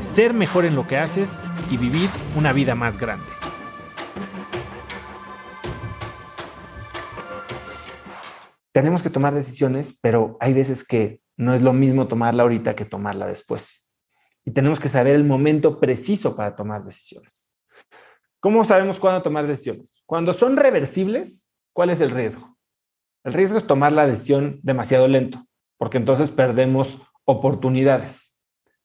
ser mejor en lo que haces y vivir una vida más grande. Tenemos que tomar decisiones, pero hay veces que no es lo mismo tomarla ahorita que tomarla después. Y tenemos que saber el momento preciso para tomar decisiones. ¿Cómo sabemos cuándo tomar decisiones? Cuando son reversibles, ¿Cuál es el riesgo? El riesgo es tomar la decisión demasiado lento, porque entonces perdemos oportunidades.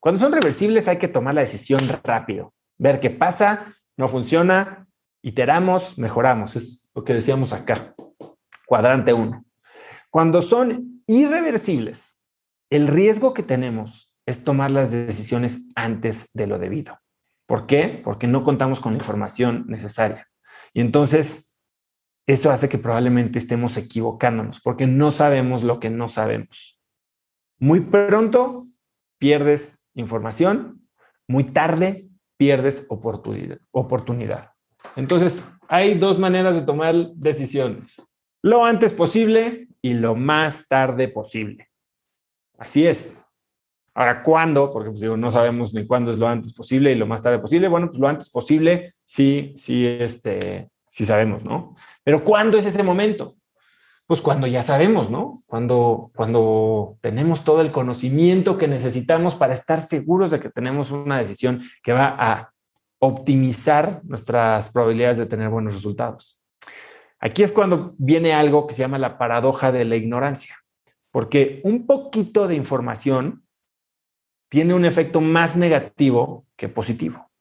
Cuando son reversibles hay que tomar la decisión rápido, ver qué pasa, no funciona, iteramos, mejoramos. Es lo que decíamos acá, cuadrante 1. Cuando son irreversibles, el riesgo que tenemos es tomar las decisiones antes de lo debido. ¿Por qué? Porque no contamos con la información necesaria. Y entonces eso hace que probablemente estemos equivocándonos porque no sabemos lo que no sabemos. Muy pronto pierdes información, muy tarde pierdes oportunidad. oportunidad. Entonces, hay dos maneras de tomar decisiones. Lo antes posible y lo más tarde posible. Así es. Ahora, ¿cuándo? Porque pues, no sabemos ni cuándo es lo antes posible y lo más tarde posible. Bueno, pues lo antes posible, sí, sí, este, sí sabemos, ¿no? Pero ¿cuándo es ese momento? Pues cuando ya sabemos, ¿no? Cuando, cuando tenemos todo el conocimiento que necesitamos para estar seguros de que tenemos una decisión que va a optimizar nuestras probabilidades de tener buenos resultados. Aquí es cuando viene algo que se llama la paradoja de la ignorancia, porque un poquito de información tiene un efecto más negativo que positivo.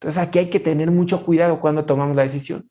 Entonces aquí hay que tener mucho cuidado cuando tomamos la decisión.